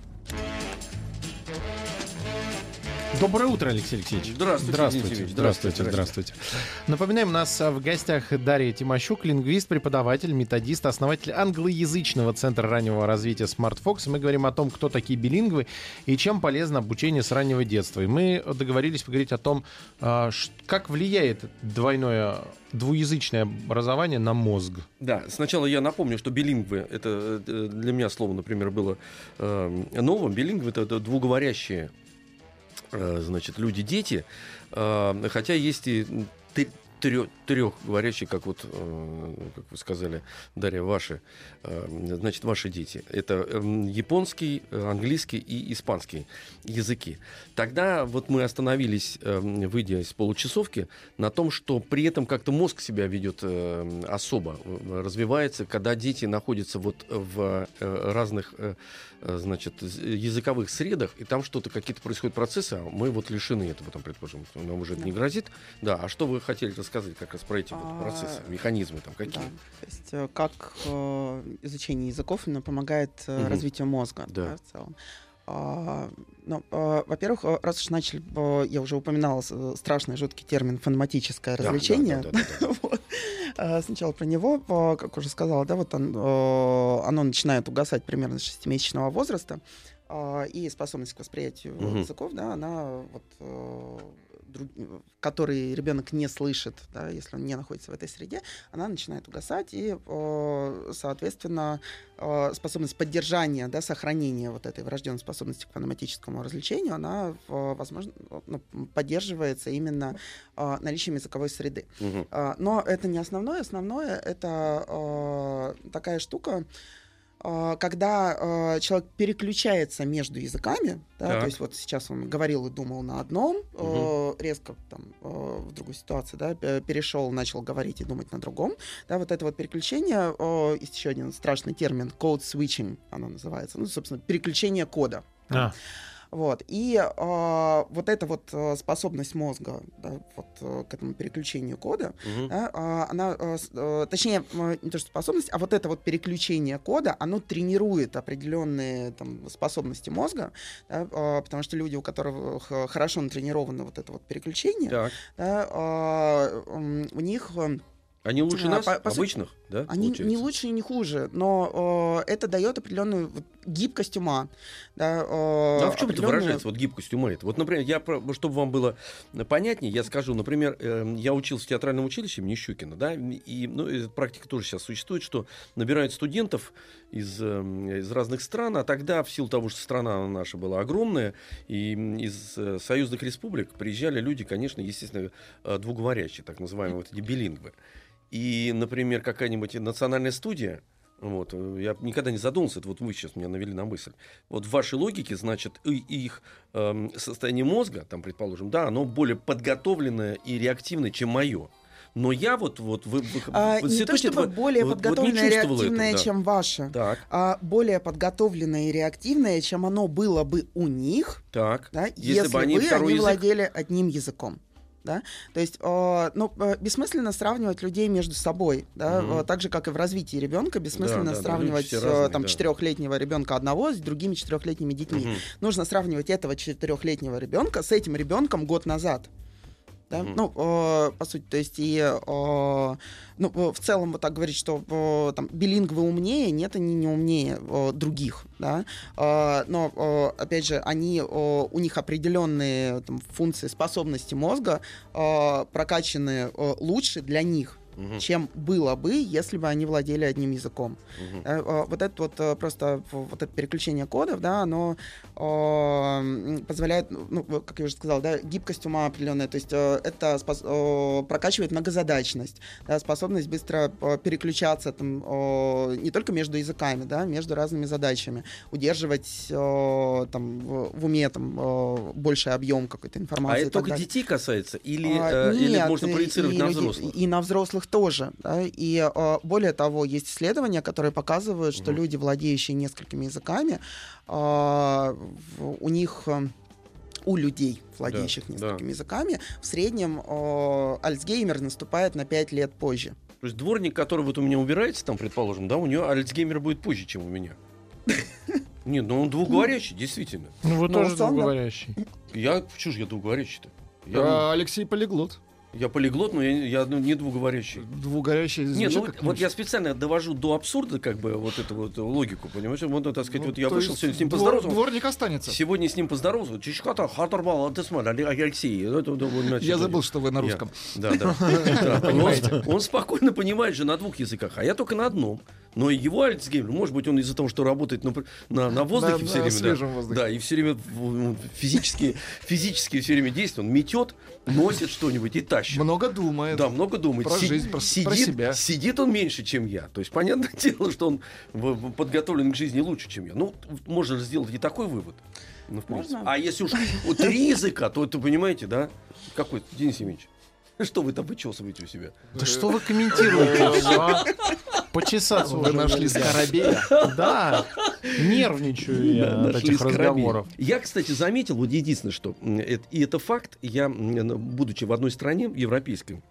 [SPEAKER 2] Доброе утро, Алексей Алексеевич.
[SPEAKER 1] Здравствуйте,
[SPEAKER 2] Здравствуйте,
[SPEAKER 1] Евгеньевич.
[SPEAKER 2] здравствуйте, здравствуйте. Напоминаем, у нас в гостях Дарья Тимощук, лингвист, преподаватель, методист, основатель англоязычного центра раннего развития SmartFox. Мы говорим о том, кто такие билингвы и чем полезно обучение с раннего детства. И мы договорились поговорить о том, а, как влияет двойное двуязычное образование на мозг.
[SPEAKER 1] Да, сначала я напомню, что билингвы, это э, для меня слово, например, было э, новым. Билингвы это, это двуговорящие значит, люди, дети, Э, хотя есть и трех, трех говорящие, как вот, э, как вы сказали, Дарья, ваши, э, значит, ваши дети. Это э, японский, английский и испанский языки. Тогда вот мы остановились, э, выйдя из получасовки, на том, что при этом как-то мозг себя ведет э, особо, развивается, когда дети находятся вот в разных значит, языковых средах, и там что-то, какие-то происходят процессы, а мы вот лишены этого, там, предположим, нам уже это не грозит. Да, а что вы хотели рассказать как раз про эти вот
[SPEAKER 3] А,
[SPEAKER 1] процессы, механизмы там
[SPEAKER 3] Да.
[SPEAKER 1] какие?
[SPEAKER 3] То есть э, как э, изучение языков именно помогает
[SPEAKER 1] Мгм.
[SPEAKER 3] развитию мозга
[SPEAKER 1] Да.
[SPEAKER 3] да, в целом. А, ну, во-первых, раз уж начали, я уже упоминала страшный жуткий термин фонематическое
[SPEAKER 1] Да, да,
[SPEAKER 3] развлечение.
[SPEAKER 1] да, да, да, да.
[SPEAKER 3] Вот. Сначала про него, как уже сказала, да, вот он, оно начинает угасать примерно с шестимесячного возраста, и способность к восприятию
[SPEAKER 1] Мгм.
[SPEAKER 3] языков, да, она вот друг- который ребенок не слышит, да, если он не находится в этой среде, она начинает угасать, и, соответственно, способность поддержания, да, сохранения вот этой врожденной способности к фонематическому развлечению, она, возможно, ну, поддерживается именно наличием языковой среды. А, Но это не основное. Основное это такая штука, когда э, человек переключается между языками, да,
[SPEAKER 1] Так.
[SPEAKER 3] то есть вот сейчас он говорил и думал на одном, э, резко там э, в другой ситуации, да, пе- перешел, начал говорить и думать на другом, да, вот это вот переключение, э, есть еще один страшный термин, code switching, оно называется, ну, собственно, переключение кода.
[SPEAKER 2] А,
[SPEAKER 3] Вот. И э, вот эта вот э, способность мозга да, вот, э, к этому переключению кода,
[SPEAKER 1] Мгм.
[SPEAKER 3] да, а, она, э, э, точнее, не то что способность, а вот это вот переключение кода, оно тренирует определенные там, способности мозга, да, а, потому что люди, у которых хорошо натренировано вот это вот переключение,
[SPEAKER 1] Так.
[SPEAKER 3] да, м, у них э,
[SPEAKER 1] Они лучше
[SPEAKER 3] А,
[SPEAKER 1] нас,
[SPEAKER 3] по- по сути,
[SPEAKER 1] обычных, да?
[SPEAKER 3] Они не
[SPEAKER 1] получается?
[SPEAKER 3] лучше и не хуже, но э, это дает определенную вот гибкость ума. Да, э,
[SPEAKER 1] Ну, а в чем это
[SPEAKER 3] определенную-
[SPEAKER 1] выражается, вот гибкость ума это? Вот, например, я, чтобы вам было понятнее, я скажу, например, э, я учился в театральном училище имени Щукина, да, и ну, эта практика тоже сейчас существует, что набирают студентов из, э, из разных стран, а тогда, в силу того, что страна наша была огромная, и из э, союзных республик приезжали люди, конечно, естественно, э, двуговорящие, так называемые вот эти билингвы. И, например, какая-нибудь национальная студия, вот, э, я никогда не задумался, это вот вы сейчас меня навели на мысль. Вот в вашей логике, значит, и- их эм, состояние мозга, там, предположим, да, оно более подготовленное и реактивное, чем мое. Но я вот, вот вы, вы-
[SPEAKER 3] А,
[SPEAKER 1] в
[SPEAKER 3] не то чтобы
[SPEAKER 1] этого
[SPEAKER 3] более
[SPEAKER 1] вот- вот
[SPEAKER 3] подготовленное
[SPEAKER 1] этого,
[SPEAKER 3] реактивное,
[SPEAKER 1] да.
[SPEAKER 3] чем ваше,
[SPEAKER 1] Так,
[SPEAKER 3] а более подготовленное и реактивное, чем оно было бы у них,
[SPEAKER 1] так.
[SPEAKER 3] да,
[SPEAKER 1] Если
[SPEAKER 3] если,
[SPEAKER 1] бы они
[SPEAKER 3] бы они
[SPEAKER 1] язык-
[SPEAKER 3] владели одним языком. Да? То есть, э, ну, э, бессмысленно сравнивать людей между собой, да? Э, так же, как и в развитии ребенка, бесмысленно
[SPEAKER 1] да, да,
[SPEAKER 3] сравнивать э,
[SPEAKER 1] разные,
[SPEAKER 3] там
[SPEAKER 1] да.
[SPEAKER 3] четырехлетнего ребенка одного с другими четырехлетними детьми.
[SPEAKER 1] Мгм.
[SPEAKER 3] Нужно сравнивать этого четырехлетнего ребенка с этим ребенком год назад. Да?
[SPEAKER 1] Мгм.
[SPEAKER 3] Ну, э, по сути, то есть и э, ну, в целом вот так говорить, что э, там билингвы умнее, нет, они не умнее э, других, да, Э, но э, опять же, они э, у них определенные там, функции, способности мозга э, прокачаны э, лучше для них,
[SPEAKER 1] Мгм.
[SPEAKER 3] чем было бы, если бы они владели одним языком. Э, Вот это вот э, просто вот это переключение кодов, да, оно позволяет, ну, вот, как я уже сказал, да, гибкость ума определенная, то есть э, это спос- прокачивает многозадачность, да, способность быстро переключаться там не только между языками, да, между разными задачами, удерживать там в уме там больший объем какой-то
[SPEAKER 1] А
[SPEAKER 3] информации. и
[SPEAKER 1] это только
[SPEAKER 3] далее.
[SPEAKER 1] детей касается? Или,
[SPEAKER 3] А,
[SPEAKER 1] или
[SPEAKER 3] нет,
[SPEAKER 1] можно проецировать
[SPEAKER 3] и
[SPEAKER 1] на взрослых?
[SPEAKER 3] И на взрослых тоже. да. И э, более того, есть исследования, которые показывают, что
[SPEAKER 1] Мгм.
[SPEAKER 3] люди, владеющие несколькими языками, в- у них э, у людей, владеющих
[SPEAKER 1] да.
[SPEAKER 3] несколькими языками, в среднем э, Альцгеймер наступает на 5 лет позже.
[SPEAKER 1] То есть дворник, который вот у меня убирается, там, предположим, да, у него Альцгеймер будет позже, чем у меня. Нет, ну он двуговорящий, действительно.
[SPEAKER 2] Ну, вы
[SPEAKER 3] Ну,
[SPEAKER 2] тоже
[SPEAKER 3] условно.
[SPEAKER 2] двуговорящий.
[SPEAKER 1] Я, чё ж я
[SPEAKER 4] А, Алексей полиглот.
[SPEAKER 1] Я полиглот, но я, я ну, не двуговорящий.
[SPEAKER 4] Двугорящий
[SPEAKER 1] Нет,
[SPEAKER 4] звучит
[SPEAKER 1] ну,
[SPEAKER 4] как
[SPEAKER 1] вот
[SPEAKER 4] мышь.
[SPEAKER 1] я специально довожу до абсурда, как бы, вот эту вот логику, понимаешь? Вот, так сказать,
[SPEAKER 4] Ну,
[SPEAKER 1] вот я вышел сегодня с ним
[SPEAKER 4] двор-
[SPEAKER 1] поздоровался.
[SPEAKER 4] Дворник останется.
[SPEAKER 1] Сегодня с ним поздоровался. Чичката, хатарбал, а ты смотри, Алексей. Ну, вот,
[SPEAKER 4] Я забыл, что вы на русском.
[SPEAKER 1] Да, да. Он спокойно понимает же на двух языках, а я только на одном. Но и его Альцгеймер, может быть, он из-за того, что работает на, на, на воздухе
[SPEAKER 4] На-
[SPEAKER 1] все
[SPEAKER 4] на
[SPEAKER 1] время.
[SPEAKER 4] свежем
[SPEAKER 1] да,
[SPEAKER 4] воздухе.
[SPEAKER 1] Да, и все время физически, физически все время действует. Он метет, носит что-нибудь и тащит.
[SPEAKER 4] Много думает.
[SPEAKER 1] Да, много думает.
[SPEAKER 4] Про
[SPEAKER 1] Си-
[SPEAKER 4] жизнь, про
[SPEAKER 1] сидит,
[SPEAKER 4] про себя.
[SPEAKER 1] Сидит он меньше, чем я. То есть, понятное дело, что он подготовлен к жизни лучше, чем я. Ну, можно же сделать и такой вывод. Ну, в принципе.
[SPEAKER 3] Можно?
[SPEAKER 1] А если уж вот три языка, то это, понимаете, да? Какой, Денис Евгеньевич? Что вы там вычесываете у себя?
[SPEAKER 2] Да что вы комментируете? Почесаться
[SPEAKER 4] Вы
[SPEAKER 2] уже
[SPEAKER 4] нашли скоробея.
[SPEAKER 2] Да, нервничаю я от этих разговоров.
[SPEAKER 1] Я, кстати, заметил, вот единственное, что, и это факт, я, будучи в одной стране европейской,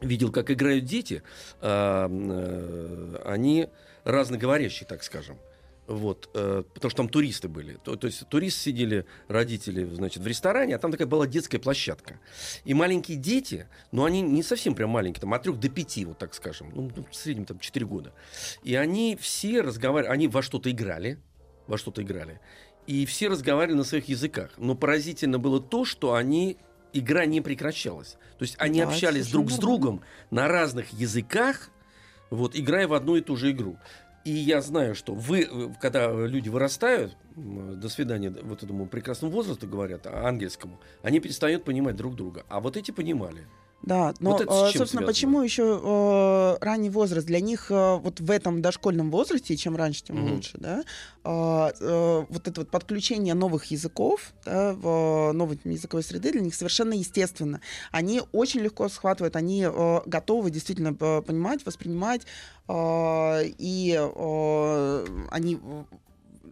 [SPEAKER 1] видел, как играют дети, а, э, они разноговорящие, так скажем. Вот, э, потому что там туристы были. То, то есть туристы сидели, родители, значит, в ресторане, а там такая была детская площадка. И маленькие дети, но они не совсем прям маленькие, там от трех до пяти, вот так скажем, ну, ну, в среднем там 4 года. И они все разговаривали, они во что-то играли, во что-то играли, и все разговаривали на своих языках. Но поразительно было то, что они игра не прекращалась. То есть они
[SPEAKER 3] Да,
[SPEAKER 1] общались друг с другом на разных языках, вот, играя в одну и ту же игру. И я знаю, что вы, э, когда люди вырастают, м, до свидания вот этому прекрасному возрасту говорят, а, ангельскому, они перестают понимать друг друга. А вот эти понимали.
[SPEAKER 3] Да, но,
[SPEAKER 1] Вот
[SPEAKER 3] э, собственно,
[SPEAKER 1] связано?
[SPEAKER 3] почему еще э, ранний возраст? Для них э, вот в этом дошкольном возрасте, чем раньше, тем
[SPEAKER 1] Мгм.
[SPEAKER 3] лучше, да, э, э, вот это вот подключение новых языков, да, в э, новой языковой среды для них совершенно естественно. Они очень легко схватывают, они э, готовы действительно э, понимать, воспринимать, э, и э, они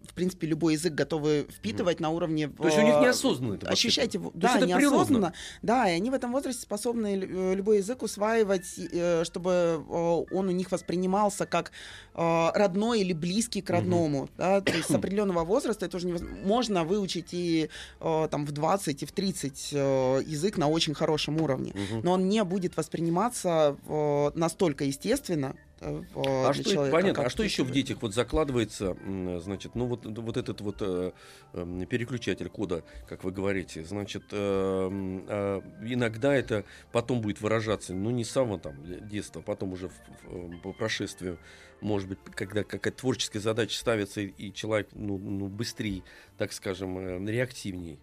[SPEAKER 3] в принципе, любой язык готовы впитывать на уровне...
[SPEAKER 1] То есть у них
[SPEAKER 3] э,
[SPEAKER 1] неосознанно это
[SPEAKER 3] Ощущаете,
[SPEAKER 1] воспитано.
[SPEAKER 3] да,
[SPEAKER 1] это природно.
[SPEAKER 3] неосознанно. Да, и они в этом возрасте способны э, любой язык усваивать, э, чтобы он у них воспринимался как родной или близкий к родному. да. То есть с определенного возраста это уже невозможно. Можно выучить и там в 20, и в 30 э, язык на очень хорошем уровне.
[SPEAKER 1] Мгм.
[SPEAKER 3] Но он не будет восприниматься настолько естественно. Э,
[SPEAKER 1] А что,
[SPEAKER 3] человека,
[SPEAKER 1] понятно,
[SPEAKER 3] как
[SPEAKER 1] а что еще в детях вот закладывается, значит, ну вот, вот этот вот э, эм, переключатель кода, как вы говорите, значит, э, а иногда это потом будет выражаться, ну не с самого там детства, потом уже в- в- по прошествию, может быть, когда какая-то творческая задача ставится и, и человек, ну, ну быстрее, так скажем, э, реактивней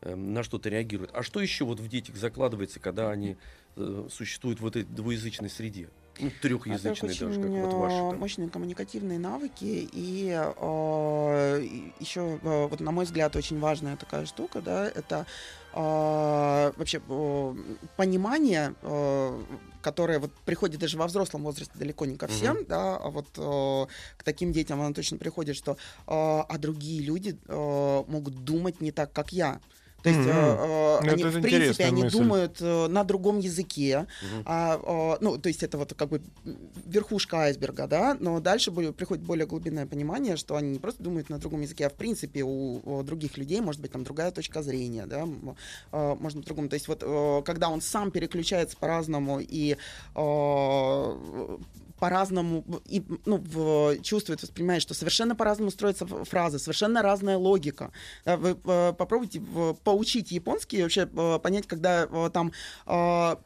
[SPEAKER 1] э, на что-то реагирует. А что еще вот в детях закладывается, когда они э, существуют в этой двуязычной среде? Ну, трехязычной
[SPEAKER 3] Во-первых,
[SPEAKER 1] даже, как вот
[SPEAKER 3] э,
[SPEAKER 1] ваши.
[SPEAKER 3] мощные коммуникативные навыки и, э, еще, э, вот на мой взгляд, очень важная такая штука, да, это э, вообще э, понимание, э, которое вот приходит даже во взрослом возрасте далеко не ко всем, да, а вот э, к таким детям оно точно приходит, что э, а другие люди э, могут думать не так, как я. То есть э,
[SPEAKER 2] Мгм.
[SPEAKER 3] э, они, в принципе, они
[SPEAKER 2] мысль.
[SPEAKER 3] думают э, на другом языке,
[SPEAKER 1] Мгм.
[SPEAKER 3] а, а, ну, то есть это вот как бы верхушка айсберга, да, но дальше более- приходит более глубинное понимание, что они не просто думают на другом языке, а в принципе у, у других людей может быть там другая точка зрения, да, а, может быть по-другому. То есть вот э, когда он сам переключается по-разному и э, по-разному и, ну, в- чувствует, воспринимает, что совершенно по-разному строятся фразы, совершенно разная логика. Да, Вы э, попробуйте в- поучить японский, вообще э, понять, когда э, там э,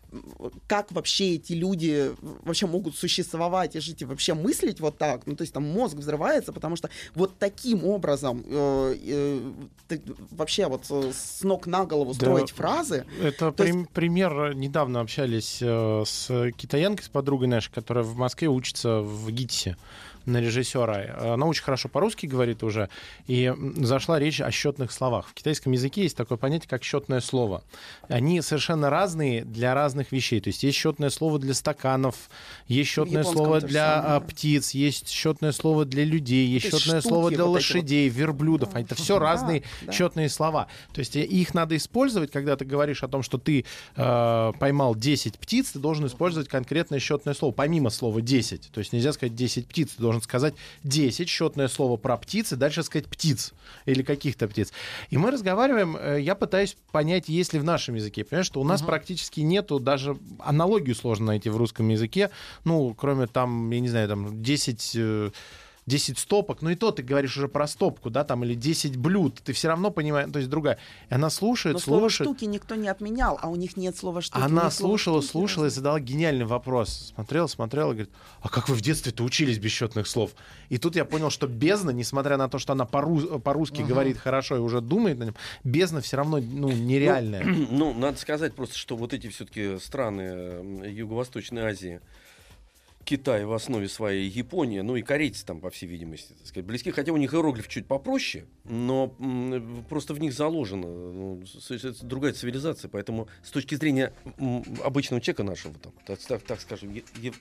[SPEAKER 3] как вообще эти люди вообще могут существовать и жить и вообще мыслить вот так. Ну, то есть там мозг взрывается, потому что вот таким образом э, э, ты вообще вот э, с ног на голову
[SPEAKER 2] Да.
[SPEAKER 3] строить фразы.
[SPEAKER 2] Это
[SPEAKER 3] То есть-
[SPEAKER 2] прим- пример. Недавно общались э, с китаянкой, с подругой нашей, которая в Москве учится в ГИТИСе на режиссера. Она очень хорошо по-русски говорит уже. И зашла речь о счетных словах. В китайском языке есть такое понятие, как счетное слово. Они совершенно разные для разных вещей. То есть есть счетное слово для стаканов, есть счетное
[SPEAKER 3] японском
[SPEAKER 2] слово для
[SPEAKER 3] самое.
[SPEAKER 2] а, птиц, есть счетное слово для людей, есть
[SPEAKER 3] То
[SPEAKER 2] счетное слово для
[SPEAKER 3] вот эти вот.
[SPEAKER 2] лошадей, верблюдов. Это все
[SPEAKER 3] Да,
[SPEAKER 2] разные
[SPEAKER 3] да.
[SPEAKER 2] счетные слова. То есть э, их надо использовать, когда ты говоришь о том, что ты э, поймал 10 птиц, ты должен использовать конкретное счетное слово, помимо слова 10. То есть нельзя сказать 10 птиц, ты должен сказать 10, счетное слово про птицы, дальше сказать птиц или каких-то птиц. И мы разговариваем, э, я пытаюсь понять, есть ли в нашем языке. Понимаешь, что у нас практически нету, даже аналогию сложно найти в русском языке, ну, кроме там, я не знаю, там 10... э, 10 стопок, ну и то ты говоришь уже про стопку, да, там, или 10 блюд, ты все равно понимаешь, то есть другая. И она слушает,
[SPEAKER 3] Но слово
[SPEAKER 2] слушает.
[SPEAKER 3] штуки никто не отменял, а у них нет слова штуки.
[SPEAKER 2] Она
[SPEAKER 3] слово
[SPEAKER 2] слушала,
[SPEAKER 3] штуки
[SPEAKER 2] слушала и задала гениальный вопрос. Смотрела, смотрела, и говорит, а как вы в детстве-то учились без счетных слов? И тут я понял, что бездна, несмотря на то, что она по-ру- по-русски говорит хорошо и уже думает на нем, бездна все равно ну, нереальная.
[SPEAKER 1] Ну, надо сказать просто, что вот эти все-таки страны Юго-Восточной Азии, Китай в основе своей, Япония, ну и корейцы там, по всей видимости, так сказать, близки. Хотя у них иероглиф чуть попроще, но просто в них заложена ну, другая цивилизация. Поэтому с точки зрения обычного человека нашего, там, так, так- скажем,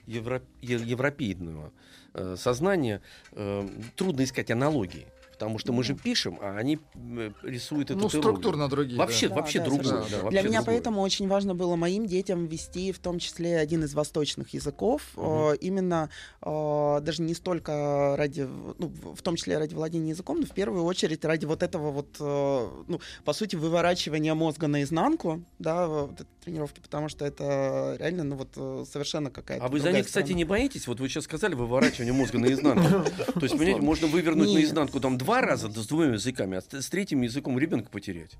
[SPEAKER 1] евро- европейного э, сознания, э, трудно искать аналогии. Потому что мы же пишем, а они рисуют это
[SPEAKER 4] Ну, структурно другие.
[SPEAKER 1] Вообще,
[SPEAKER 4] да.
[SPEAKER 3] Да,
[SPEAKER 1] вообще
[SPEAKER 3] да,
[SPEAKER 1] другое.
[SPEAKER 4] совершенно.
[SPEAKER 1] да,
[SPEAKER 4] Для
[SPEAKER 1] вообще
[SPEAKER 3] Для меня
[SPEAKER 1] другое.
[SPEAKER 3] поэтому очень важно было моим детям ввести в том числе один из восточных языков,
[SPEAKER 1] Мгм.
[SPEAKER 3] э, именно э, даже не столько ради, ну, в том числе ради владения языком, но в первую очередь ради вот этого вот, э, ну, по сути, выворачивания мозга наизнанку, да, тренировки, потому что это реально, ну, вот э, совершенно какая-то
[SPEAKER 1] А вы за них, кстати,
[SPEAKER 3] сторона.
[SPEAKER 1] не боитесь? Вот вы сейчас сказали выворачивание мозга наизнанку. То есть, понимаете, можно вывернуть наизнанку там два раза с двумя языками, а с третьим языком ребенка потерять.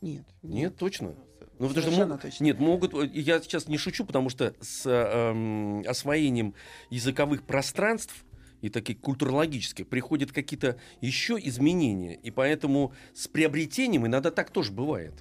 [SPEAKER 3] Нет.
[SPEAKER 1] Нет, точно. Ну, потому что мог-
[SPEAKER 3] точно.
[SPEAKER 1] Нет, могут. э, Я сейчас не шучу, потому что с эм, освоением языковых пространств и таких культурологических приходят какие-то еще изменения. И поэтому с приобретением иногда так тоже бывает.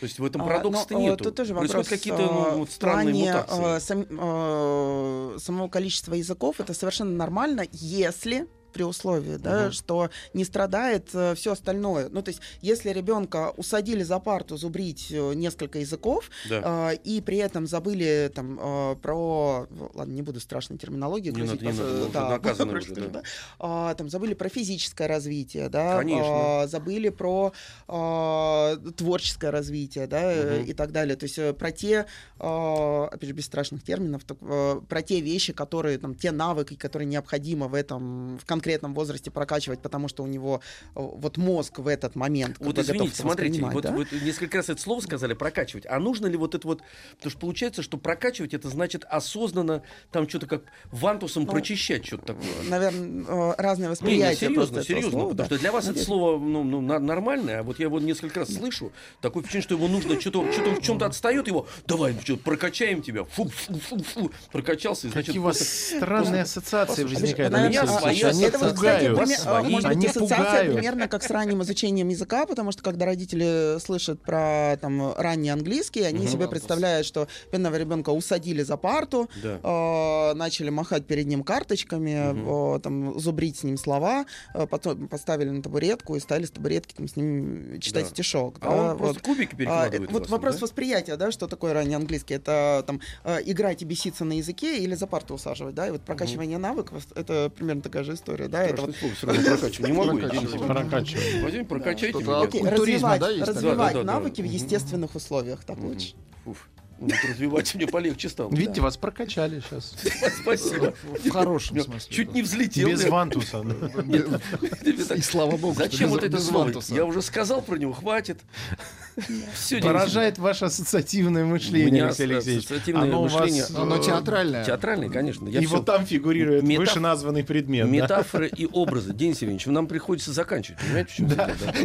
[SPEAKER 1] То есть в этом
[SPEAKER 3] А,
[SPEAKER 1] парадокса-то
[SPEAKER 3] но, э,
[SPEAKER 1] нету.
[SPEAKER 3] Тут тоже вопрос,
[SPEAKER 1] какие-то ну,
[SPEAKER 3] э,
[SPEAKER 1] вот странные
[SPEAKER 3] плане,
[SPEAKER 1] мутации.
[SPEAKER 3] э, сам- самого количества языков это совершенно нормально, если при условии, да,
[SPEAKER 1] Мгм.
[SPEAKER 3] что не страдает все остальное. Ну, то есть, если ребенка усадили за парту зубрить э, несколько языков,
[SPEAKER 1] Да.
[SPEAKER 3] э, и при этом забыли там э, про, ладно, не буду страшной терминологии
[SPEAKER 1] Не
[SPEAKER 3] грузить,
[SPEAKER 1] надо, не
[SPEAKER 3] просто,
[SPEAKER 1] надо, мы уже
[SPEAKER 3] да, просто. А, там забыли про физическое развитие, да,
[SPEAKER 1] Конечно.
[SPEAKER 3] а, забыли про а, творческое развитие, да, э,
[SPEAKER 1] Мгм.
[SPEAKER 3] и так далее. То есть э, про те, а, опять же, без страшных терминов, так, э, про те вещи, которые, там, те навыки, которые необходимо в этом, в конкретном возрасте прокачивать, потому что у него э, вот мозг в этот момент
[SPEAKER 1] Вот извините,
[SPEAKER 3] это
[SPEAKER 1] смотрите,
[SPEAKER 3] воспринимать,
[SPEAKER 1] вот,
[SPEAKER 3] да?
[SPEAKER 1] вот несколько раз это слово сказали прокачивать. А нужно ли вот это вот, потому что получается, что прокачивать это значит осознанно там что-то как вантусом
[SPEAKER 3] Ну,
[SPEAKER 1] прочищать что-то такое.
[SPEAKER 3] Наверное, разное
[SPEAKER 1] Не, не,
[SPEAKER 3] восприятие.
[SPEAKER 1] серьезно, серьезно,
[SPEAKER 3] слова,
[SPEAKER 1] потому
[SPEAKER 3] да.
[SPEAKER 1] что для вас это
[SPEAKER 3] Наверное.
[SPEAKER 1] слово ну, ну, нормальное, а вот я его несколько раз слышу, такое впечатление, что его нужно что-то, что-то в чем-то отстает его, давай, что, прокачаем тебя, фу, фу, фу, фу, прокачался, и значит,
[SPEAKER 2] Какие у вас странные ассоциации возникают, Алексей
[SPEAKER 1] а,
[SPEAKER 2] Алексеевич.
[SPEAKER 1] А,
[SPEAKER 3] это вот, кстати, пример-
[SPEAKER 1] Свои.
[SPEAKER 3] может быть, ассоциация
[SPEAKER 2] пугают.
[SPEAKER 3] примерно как с ранним изучением языка, потому что когда родители слышат про там ранний английский, они себе представляют, что бедного ребенка усадили за парту,
[SPEAKER 1] Да.
[SPEAKER 3] э, начали махать перед ним карточками, э, там, зубрить с ним слова, э, потом поставили на табуретку и стали с табуретки там, с ним читать
[SPEAKER 1] Да.
[SPEAKER 3] стишок.
[SPEAKER 1] А он
[SPEAKER 3] да,
[SPEAKER 1] просто
[SPEAKER 3] вот.
[SPEAKER 1] кубики
[SPEAKER 3] А,
[SPEAKER 1] перекладывает.
[SPEAKER 3] вот
[SPEAKER 1] вас,
[SPEAKER 3] вопрос
[SPEAKER 1] да?
[SPEAKER 3] восприятия, да, что такое ранний английский. Это там э, играть и беситься на языке или за парту усаживать, да, и вот прокачивание навыков, это примерно такая же история, да, это вот
[SPEAKER 1] слово, прокачиваю. Не могу.
[SPEAKER 4] Прокачиваю.
[SPEAKER 1] Возьми, прокачайте
[SPEAKER 3] Окей, развивать,
[SPEAKER 4] да, есть такое?
[SPEAKER 3] развивать
[SPEAKER 1] Да, да, да.
[SPEAKER 3] навыки в естественных условиях, так лучше.
[SPEAKER 1] Уф. Вот развивать мне полегче стало.
[SPEAKER 2] Видите, вас прокачали сейчас.
[SPEAKER 1] Спасибо.
[SPEAKER 4] В хорошем смысле.
[SPEAKER 1] Чуть не взлетел.
[SPEAKER 2] Без вантуса.
[SPEAKER 4] И слава богу,
[SPEAKER 1] Зачем вот это слово?
[SPEAKER 4] вантуса.
[SPEAKER 1] Я уже сказал про него, хватит.
[SPEAKER 2] Поражает ваше ассоциативное мышление, Алексей Алексеевич.
[SPEAKER 1] ассоциативное
[SPEAKER 2] Оно у вас,
[SPEAKER 1] мышление.
[SPEAKER 4] Но оно театральное.
[SPEAKER 1] Театральный, конечно.
[SPEAKER 2] И вот там фигурирует
[SPEAKER 1] Метаф-
[SPEAKER 2] вышеназванный предмет.
[SPEAKER 1] Метафоры и образы. Денис Евгеньевич, нам приходится заканчивать.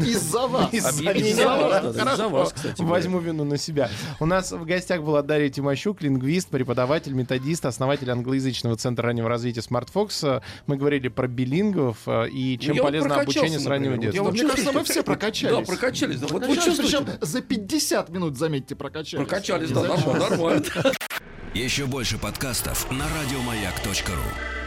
[SPEAKER 4] Из-за вас.
[SPEAKER 2] Из-за Хорошо.
[SPEAKER 1] из-за вас, кстати.
[SPEAKER 2] Возьму вину на себя. У нас в гостях была Дарья Тимощук, лингвист, преподаватель, методист, основатель англоязычного центра раннего развития SmartFox. Мы говорили про билингов э, и чем
[SPEAKER 1] Ну, я вот
[SPEAKER 2] полезно обучение с раннего
[SPEAKER 1] например. Вот я
[SPEAKER 2] детства.
[SPEAKER 1] вот
[SPEAKER 4] Мне кажется, мы все прокачались.
[SPEAKER 1] Да, прокачались. Да, вот вы чувствуете?
[SPEAKER 4] причем за 50 минут, заметьте, прокачались.
[SPEAKER 1] Прокачались, да, нормально. нормально.
[SPEAKER 5] Еще больше подкастов на радиомаяк.ру.